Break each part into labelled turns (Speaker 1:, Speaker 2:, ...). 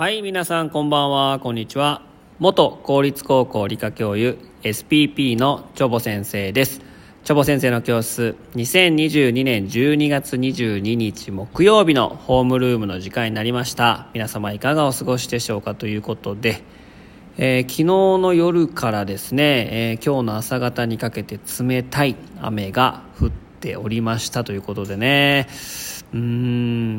Speaker 1: はい皆さんこんばんは。こんにちは。元公立高校理科教諭 SPP のチョボ先生です。チョボ先生の教室2022年12月22日木曜日のホームルームの時間になりました。皆様いかがお過ごしでしょうかということでえー、昨日の夜からですね、えー、今日の朝方にかけて冷たい雨が降っておりましたということでね、うー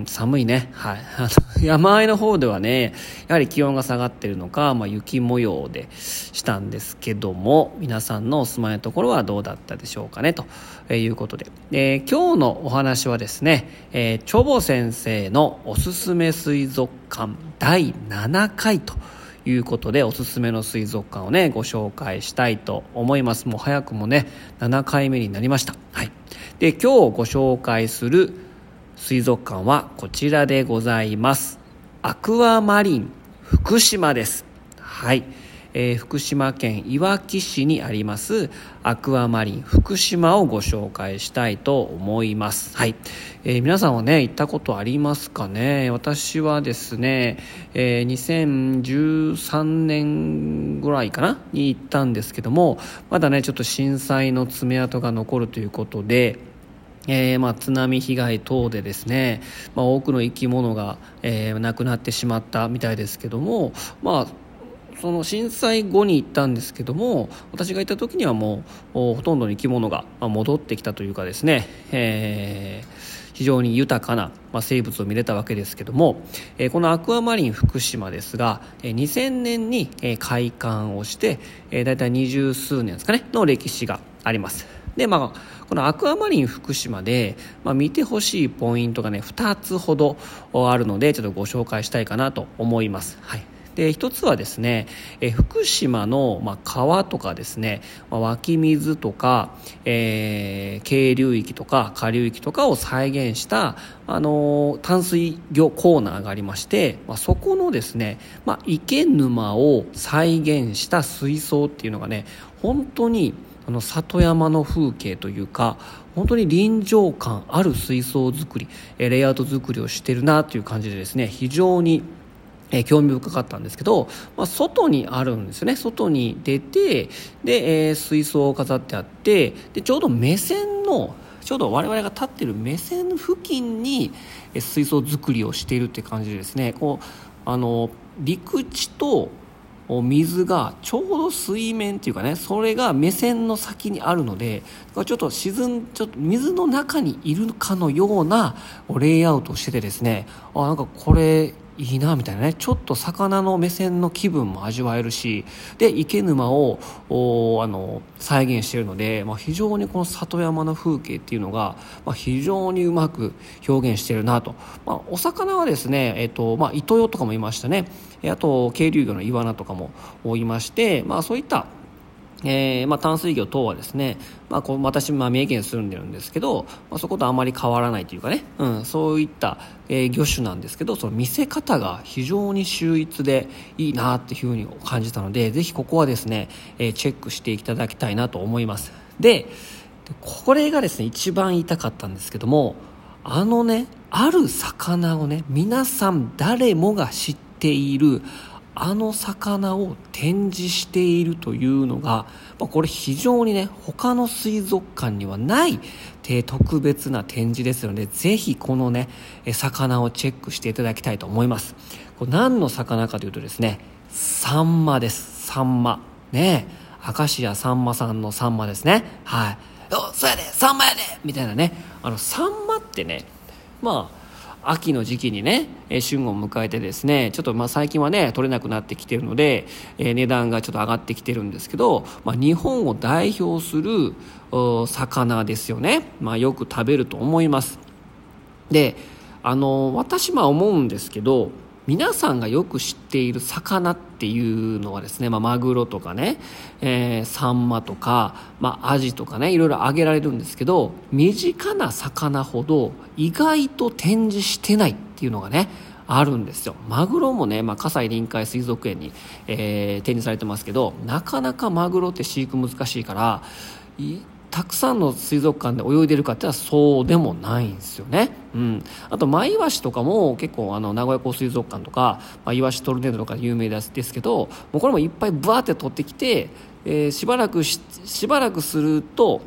Speaker 1: ん、寒いね。はい。あ の山あいの方ではね、やはり気温が下がってるのか、まあ、雪模様でしたんですけども、皆さんのお住まいのところはどうだったでしょうかね、ということで。えー、今日のお話はですね、えー、チョボ先生のおすすめ水族館第7回と、いうことでおすすめの水族館をねご紹介したいと思いますもう早くもね7回目になりましたはいで今日ご紹介する水族館はこちらでございます。アクアマリン福島です。はい。えー、福島県いわき市にありますアクアマリン福島をご紹介したいと思います。はい。えー、皆さんはね、行ったことありますかね？私はですね、えー、2013年ぐらいかな？に行ったんですけども、まだね、ちょっと震災の爪痕が残るということで、えー、まあ、津波被害等でですね、まあ、多くの生き物が、えー、亡くなってしまったみたいですけども、まあ、その震災後に行ったんですけども私が行った時にはもうほとんどの生き物が戻ってきたというかですね、えー、非常に豊かな、まあ、生物を見れたわけですけども、えー、このアクアマリン福島ですが、えー、2000年に、えー、開館をして、えー、大体二十数年ですかねの歴史があります。でまあこのアクアマリン福島で、まあ、見てほしいポイントがね2つほどあるのでちょっとご紹介したいかなと思います。はい。で一つはですね、え福島の、まあ、川とかですね、まあ、湧き水とか、えー、渓流域とか下流域とかを再現した、あのー、淡水魚コーナーがありまして、まあ、そこのですね、まあ、池沼を再現した水槽っていうのがね本当にあの里山の風景というか本当に臨場感ある水槽作りレイアウト作りをしてるなという感じでですね非常にえ興味深かったんですけど、まあ、外にあるんですよね。外に出てで、えー、水槽を飾ってあってでちょうど目線のちょうど我々が立ってる目線付近に水槽作りをしているって感じでですねこうあの陸地と水がちょうど水面っていうかねそれが目線の先にあるのでちょっと沈んちょっと水の中にいるかのようなレイアウトをしててですねあなんかこれいいなみたいなね。ちょっと魚の目線の気分も味わえるしで池沼をあの再現しているので、まあ、非常にこの里山の風景っていうのが、まあ、非常にうまく表現しているなと、まあ、お魚はですね、えっとまあ、イトヨとかもいましたね。あと渓流魚のイワナとかもいまして、まあ、そういったえーまあ、淡水魚等はですね、まあ、こう私、まあ、三重県に住んでるんですけど、まあ、そことあまり変わらないというかね、うん、そういった、えー、魚種なんですけどその見せ方が非常に秀逸でいいなっていうふうに感じたのでぜひここはですね、えー、チェックしていただきたいなと思います。でこれがですね一番言いたかったんですけどもあのねある魚をね皆さん誰もが知っているあの魚を展示しているというのが、まあ、これ非常にね他の水族館にはない特別な展示ですのでぜひこのね魚をチェックしていただきたいと思います。これ何の魚かというとですねサンマです。サンマ。ね。明石家さんまさんのサンマですね。はい。おそうやでサンマやでみたいなね。あのサンマってねまあ秋の時期にね、え旬を迎えてですねちょっとまあ最近はね取れなくなってきてるので、え値段がちょっと上がってきてるんですけど、まあ、日本を代表する魚ですよね、まあ、よく食べると思います。であの私まあ思うんですけど皆さんがよく知っている魚っていうのはですね、まあ、マグロとかね、えー、サンマとか、まあ、アジとかねいろいろ挙げられるんですけど身近な魚ほど意外と展示してないっていうのがねあるんですよ。マグロもね、まあ、葛西臨海水族園に、えー、展示されてますけどなかなかマグロって飼育難しいからたくさんの水族館で泳いでるかっていうのはそうでもないんですよね。うん、あとマイワシとかも結構あの名古屋港水族館とか、まあ、イワシトルネードとか有名ですですけどもうこれもいっぱいブワーって取ってきて、えー、しばらくしばらくすると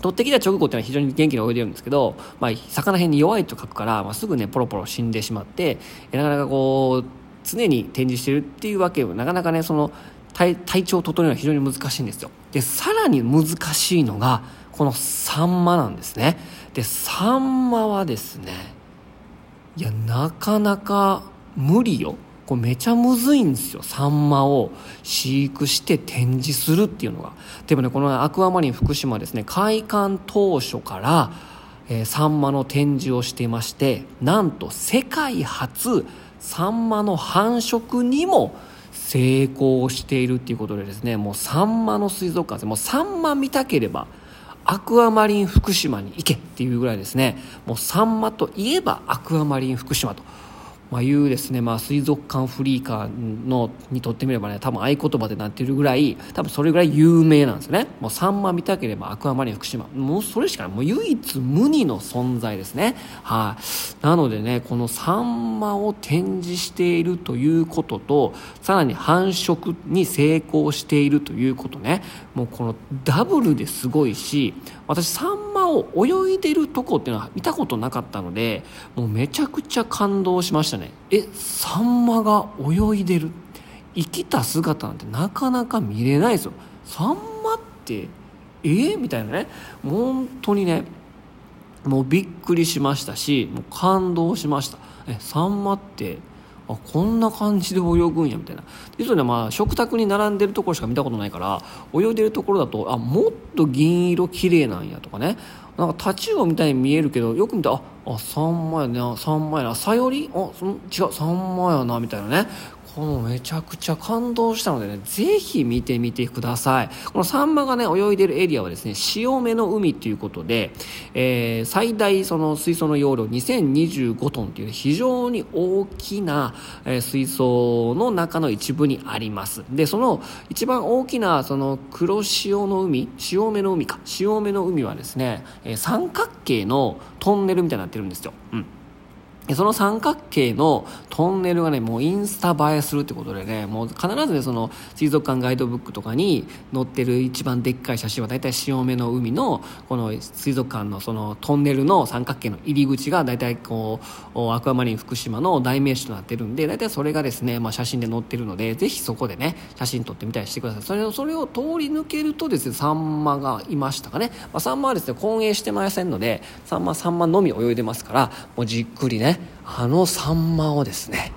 Speaker 1: 取ってきた直後っていうのは非常に元気に泳いでるんですけど、まあ、魚辺に弱いと書くから、まあ、すぐねポロポロ死んでしまってなかなかこう常に展示してるっていうわけなかなかねその体体調を整えるのは非常に難しいんですよ。でさらに難しいのがこのサンマなんですね。でサンマはですねいやなかなか無理よ。これめちゃむずいんですよ。サンマを飼育して展示するっていうのが。でもねこのアクアマリン福島ですね開館当初からえー、サンマの展示をしていましてなんと世界初サンマの繁殖にも成功しているっていうことでですねもうサンマの水族館です。もうサンマ見たければアクアマリン福島に行けっていうぐらいですね。もうサンマといえばアクアマリン福島と。まあ、いうですね、まあ、水族館フリーカーのにとってみればね多分合言葉でなってるぐらい多分それぐらい有名なんですよね。もうサンマ見たければアクアマリン福島。もうそれしかない。もう唯一無二の存在ですね。はい、なのでねこのサンマを展示しているということとさらに繁殖に成功しているということね。もうこのダブルですごいし私サンマを泳いでるとこっていうのは見たことなかったのでもうめちゃくちゃ感動しましたね。えサンマが泳いでる。生きた姿なんてなかなか見れないですよ。サンマってえー、みたいなね。本当にねもうびっくりしましたしもう感動しました。えサンマってあこんな感じで泳ぐんやみたいな。実はねまあ食卓に並んでるところしか見たことないから泳いでるところだとあもっと銀色綺麗なんやとかね。なんかタチウオみたいに見えるけどよく見たらああサンマやなサンマやな。サヨリ？あその違うサンマやなみたいなね。このめちゃくちゃ感動したのでね、ぜひ見てみてください。このサンマがね、泳いでるエリアはですね、潮目の海っていうことで、えー、最大その水槽の容量2025トンっていう、非常に大きな、え、水槽の中の一部にあります。で、その一番大きなその黒潮の海、潮目の海か、潮目の海はですね、え、三角形のトンネルみたいになってるんですよ。うん。その三角形のトンネルがね、もうインスタ映えするってことでね、もう必ずね、その水族館ガイドブックとかに載ってる一番でっかい写真は大体潮目の海のこの水族館のそのトンネルの三角形の入り口が大体こう、アクアマリン福島の代名詞となってるんで、大体それがですね、まあ写真で載ってるので、ぜひそこでね、写真撮ってみたりしてください。それを、それを通り抜けるとですね、サンマがいましたかね。まあ、サンマはですね、混泳してませんので、サンマ、サンマのみ泳いでますから、もうじっくりね、あのサンマをですね、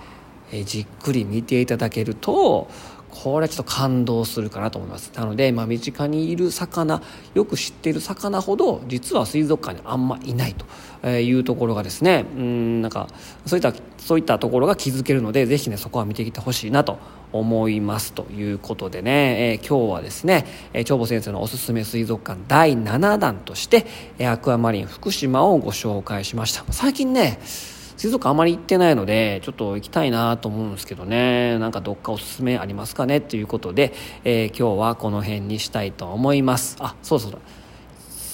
Speaker 1: えじっくり見ていただけるとこれはちょっと感動するかなと思います。なので、まあ、身近にいる魚よく知っている魚ほど実は水族館にあんまいないというところがですねうんなんかそういったそういったところが気づけるのでぜひねそこは見てきてほしいなと思います。ということでね、えー、今日はですね、えー、長保先生のおすすめ水族館第7弾として、え、アクアマリン福島をご紹介しました。最近ね水族館あまり行ってないので、ちょっと行きたいなと思うんですけどね、なんかどっかおすすめありますかね？ということで、えー、今日はこの辺にしたいと思います。あ、そうそうだ。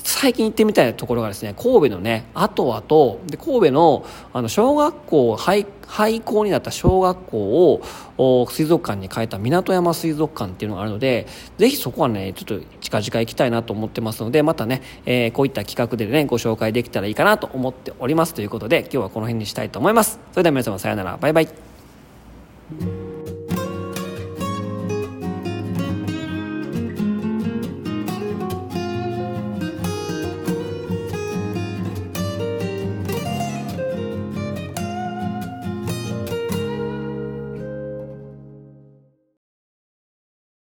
Speaker 1: 最近行ってみたいところがですね、神戸のね、あとあと、で、神戸の、あの、小学校、廃、廃校になった小学校を、水族館に変えた港山水族館っていうのがあるので、ぜひそこはね、ちょっと近々行きたいなと思ってますので、またね、えー、こういった企画でね、ご紹介できたらいいかなと思っておりますということで、今日はこの辺にしたいと思います。それでは皆様さようなら、バイバイ。